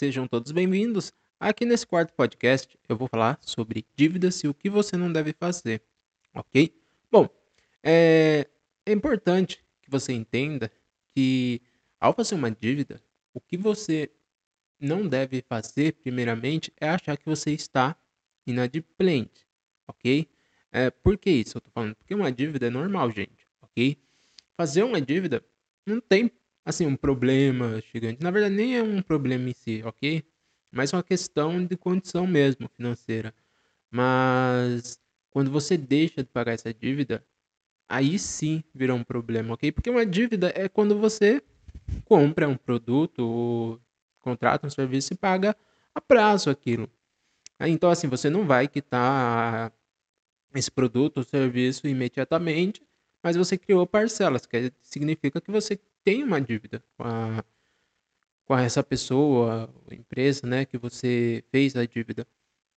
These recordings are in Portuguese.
Sejam todos bem-vindos. Aqui nesse quarto podcast eu vou falar sobre dívidas e o que você não deve fazer, ok? Bom, é, é importante que você entenda que ao fazer uma dívida, o que você não deve fazer, primeiramente, é achar que você está inadimplente, ok? É, por que isso eu tô falando? Porque uma dívida é normal, gente, ok? Fazer uma dívida não tem, assim, um problema gigante. Na verdade, nem é um problema em si, ok? Mas é uma questão de condição mesmo financeira. Mas quando você deixa de pagar essa dívida, aí sim vira um problema, ok? Porque uma dívida é quando você compra um produto ou contrata um serviço e paga a prazo aquilo. Então, assim, você não vai quitar esse produto ou serviço imediatamente, mas você criou parcelas, que significa que você tem uma dívida com, a, com essa pessoa, empresa, né, que você fez a dívida.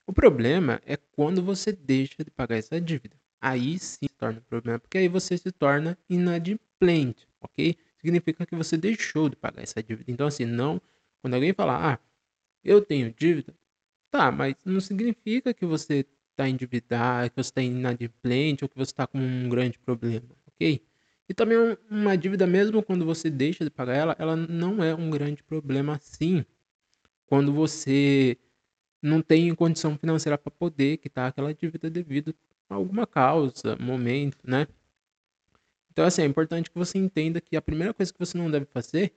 O problema é quando você deixa de pagar essa dívida. Aí sim se torna um problema, porque aí você se torna inadimplente, ok? Significa que você deixou de pagar essa dívida. Então, assim, não. Quando alguém falar, ah, eu tenho dívida, tá, mas não significa que você está endividado, que você está inadimplente ou que você está com um grande problema, ok? E também uma dívida, mesmo quando você deixa de pagar ela, ela não é um grande problema assim. Quando você não tem condição financeira para poder quitar aquela dívida devido a alguma causa, momento, né? Então, assim, é importante que você entenda que a primeira coisa que você não deve fazer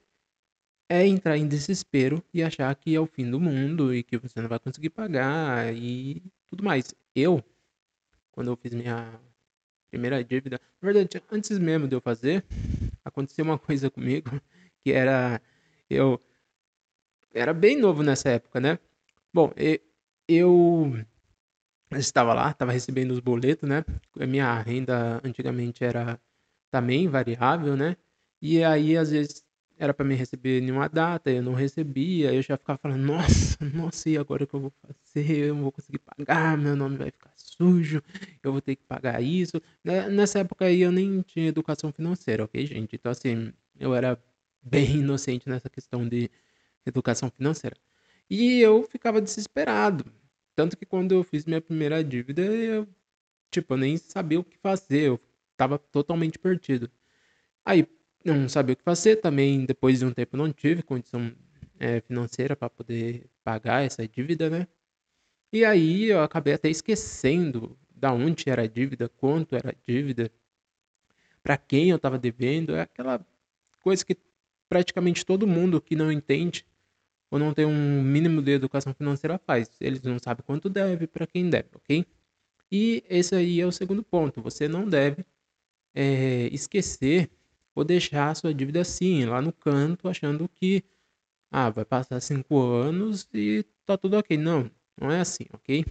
é entrar em desespero e achar que é o fim do mundo e que você não vai conseguir pagar e tudo mais. Eu, quando eu fiz minha primeira dívida, na verdade, antes mesmo de eu fazer, aconteceu uma coisa comigo que era eu era bem novo nessa época, né? Bom, eu estava lá, estava recebendo os boletos, né? A minha renda antigamente era também variável, né? E aí às vezes era para me receber em uma data, eu não recebia, eu já ficava falando, nossa, nossa, e agora o que eu vou fazer? Eu não vou conseguir pagar, meu nome vai ficar sujo, eu vou ter que pagar isso. Né, nessa época aí eu nem tinha educação financeira, ok, gente? Então, assim, eu era bem inocente nessa questão de educação financeira. E eu ficava desesperado. Tanto que quando eu fiz minha primeira dívida, eu, tipo, eu nem sabia o que fazer, eu tava totalmente perdido. Aí, não sabia o que fazer. Também, depois de um tempo, não tive condição é, financeira para poder pagar essa dívida, né? E aí eu acabei até esquecendo da onde era a dívida, quanto era a dívida, para quem eu estava devendo. É aquela coisa que praticamente todo mundo que não entende ou não tem um mínimo de educação financeira faz. Eles não sabem quanto deve para quem deve, ok? E esse aí é o segundo ponto. Você não deve é, esquecer ou deixar a sua dívida assim, lá no canto, achando que ah, vai passar cinco anos e tá tudo ok. Não, não é assim, ok?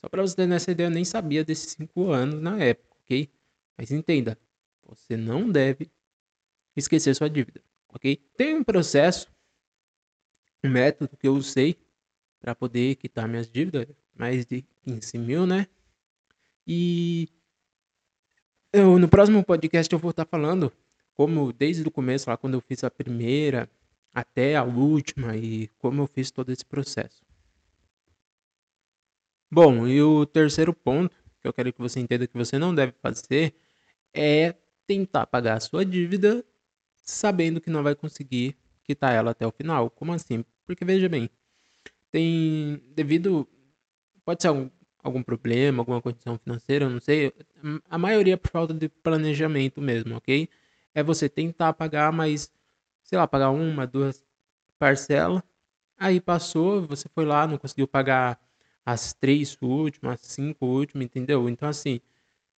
Só para você ter essa ideia, eu nem sabia desses cinco anos na época, ok? Mas entenda, você não deve esquecer sua dívida, ok? Tem um processo, um método que eu usei para poder quitar minhas dívidas, mais de 15 mil, né? E eu, no próximo podcast eu vou estar falando como desde o começo, lá quando eu fiz a primeira até a última e como eu fiz todo esse processo. Bom, e o terceiro ponto que eu quero que você entenda que você não deve fazer é tentar pagar a sua dívida sabendo que não vai conseguir quitar ela até o final. Como assim? Porque veja bem, tem devido pode ser algum, algum problema, alguma condição financeira, não sei. A maioria é por falta de planejamento mesmo, ok? É você tentar pagar, mas, sei lá, pagar uma, duas parcelas. Aí passou, você foi lá, não conseguiu pagar as três últimas, as cinco últimas, entendeu? Então, assim,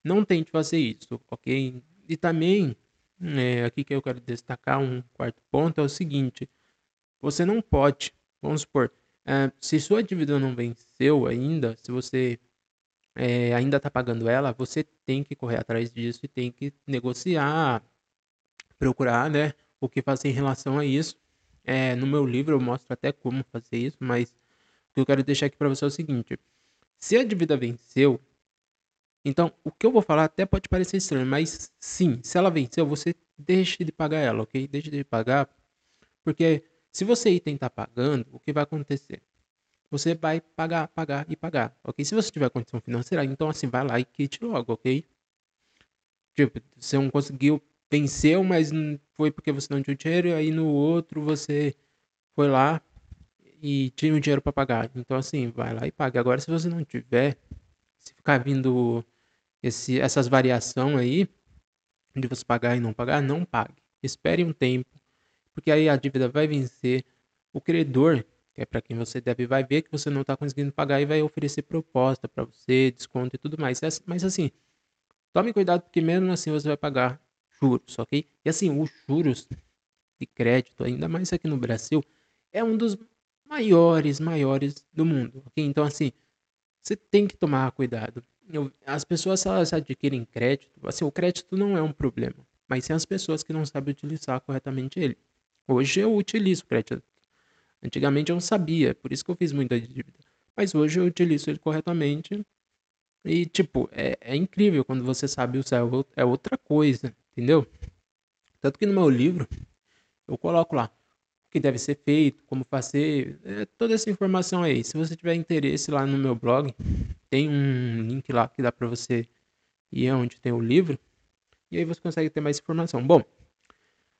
não tente fazer isso, ok? E também, é, aqui que eu quero destacar um quarto ponto é o seguinte: você não pode, vamos supor, é, se sua dívida não venceu ainda, se você é, ainda está pagando ela, você tem que correr atrás disso e tem que negociar, procurar, né, o que fazer em relação a isso. É, no meu livro eu mostro até como fazer isso, mas o que eu quero deixar aqui para você é o seguinte: se a dívida venceu, então o que eu vou falar até pode parecer estranho, mas sim, se ela venceu, você deixe de pagar ela, ok? Deixe de pagar, porque Se você item tá pagando, o que vai acontecer? Você vai pagar, pagar e pagar, ok? Se você tiver condição financeira, então assim, vai lá e quite logo, ok? Tipo, você não conseguiu, venceu, mas foi porque você não tinha dinheiro, e aí no outro você foi lá e tinha o dinheiro para pagar. Então assim, vai lá e paga. Agora, se você não tiver, se ficar vindo esse, essas variações aí, de você pagar e não pagar, não pague. Espere um tempo, porque aí a dívida vai vencer. O credor que é para quem você deve, vai ver que você não está conseguindo pagar e vai oferecer proposta para você, desconto e tudo mais. Mas assim, tome cuidado porque mesmo assim você vai pagar juros, ok? E assim, os juros de crédito, ainda mais aqui no Brasil, é um dos maiores, maiores do mundo, ok? Então assim, você tem que tomar cuidado. as pessoas elas adquirem crédito, assim, o crédito não é um problema, mas sim as pessoas que não sabem utilizar corretamente ele. Hoje eu utilizo crédito Antigamente eu não sabia, por isso que eu fiz muita dívida. Mas hoje eu utilizo ele corretamente. E, tipo, é, é incrível quando você sabe usar. É outra coisa, entendeu? Tanto que no meu livro, eu coloco lá o que deve ser feito, como fazer, é, toda essa informação aí. Se você tiver interesse lá no meu blog, tem um link lá que dá para você ir onde tem o livro. E aí você consegue ter mais informação. Bom,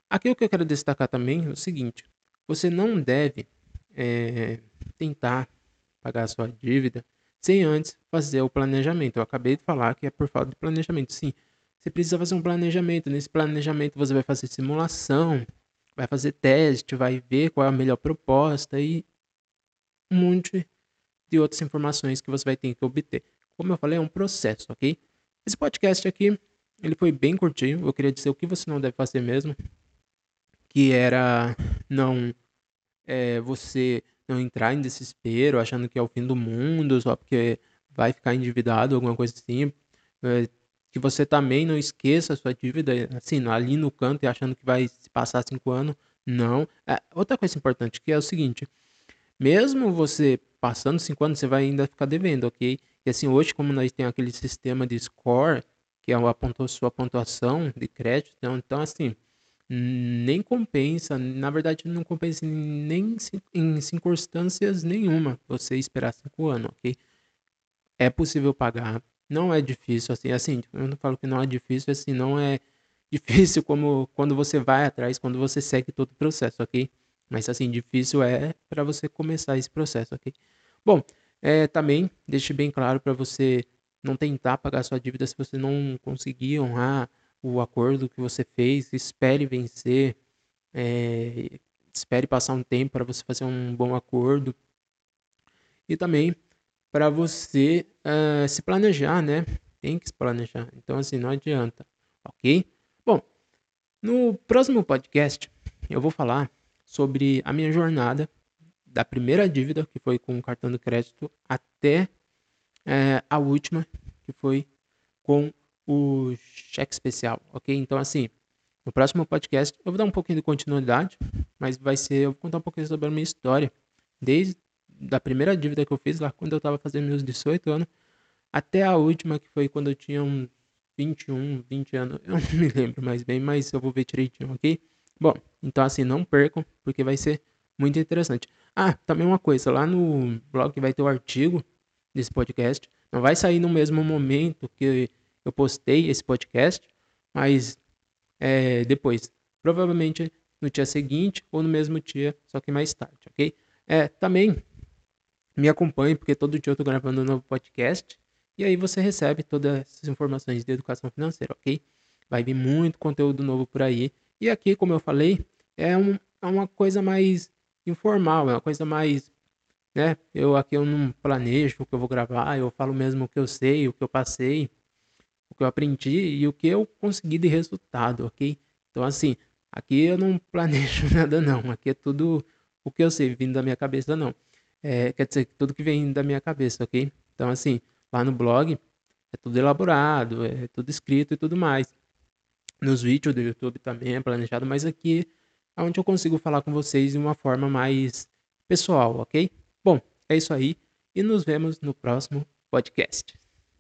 aqui o que eu quero destacar também é o seguinte. Você não deve é, tentar pagar a sua dívida sem antes fazer o planejamento. Eu acabei de falar que é por falta de planejamento. Sim, você precisa fazer um planejamento. Nesse planejamento você vai fazer simulação, vai fazer teste, vai ver qual é a melhor proposta e um monte de outras informações que você vai ter que obter. Como eu falei, é um processo, ok? Esse podcast aqui, ele foi bem curtinho. Eu queria dizer o que você não deve fazer mesmo, que era não é, você não entrar em desespero, achando que é o fim do mundo, só porque vai ficar endividado, alguma coisa assim. É, que você também não esqueça a sua dívida, assim, ali no canto e achando que vai passar cinco anos. Não. É, outra coisa importante que é o seguinte: mesmo você passando cinco anos, você vai ainda ficar devendo, ok? E assim, hoje, como nós temos aquele sistema de score, que é a sua pontuação de crédito, então, então assim nem compensa, na verdade não compensa nem em circunstâncias nenhuma você esperar cinco anos, ok? É possível pagar, não é difícil, assim, assim, eu não falo que não é difícil, assim, não é difícil como quando você vai atrás, quando você segue todo o processo, ok? Mas assim, difícil é para você começar esse processo, ok? Bom, é, também deixe bem claro para você não tentar pagar sua dívida se você não conseguir honrar o acordo que você fez, espere vencer, é, espere passar um tempo para você fazer um bom acordo e também para você uh, se planejar, né? Tem que se planejar. Então, assim, não adianta, ok? Bom, no próximo podcast eu vou falar sobre a minha jornada da primeira dívida, que foi com o cartão de crédito, até é, a última, que foi com o cheque especial, ok? Então, assim, no próximo podcast eu vou dar um pouquinho de continuidade, mas vai ser, eu vou contar um pouquinho sobre a minha história, desde da primeira dívida que eu fiz lá quando eu estava fazendo meus 18 anos, até a última que foi quando eu tinha uns 21, 20 anos, eu não me lembro mais bem, mas eu vou ver direitinho, ok? Bom, então assim, não percam, porque vai ser muito interessante. Ah, também uma coisa, lá no blog vai ter o artigo desse podcast, não vai sair no mesmo momento que eu postei esse podcast, mas é, depois, provavelmente no dia seguinte ou no mesmo dia, só que mais tarde, ok? É, também me acompanhe, porque todo dia eu estou gravando um novo podcast, e aí você recebe todas essas informações de educação financeira, ok? Vai vir muito conteúdo novo por aí. E aqui, como eu falei, é, um, é uma coisa mais informal, é uma coisa mais, né? Eu aqui eu não planejo o que eu vou gravar, eu falo mesmo o que eu sei, o que eu passei, o que eu aprendi e o que eu consegui de resultado, ok? Então, assim, aqui eu não planejo nada, não. Aqui é tudo o que eu sei vindo da minha cabeça, não. É, quer dizer, tudo que vem da minha cabeça, ok? Então, assim, lá no blog é tudo elaborado, é tudo escrito e tudo mais. Nos vídeos do YouTube também é planejado, mas aqui é onde eu consigo falar com vocês de uma forma mais pessoal, ok? Bom, é isso aí e nos vemos no próximo podcast.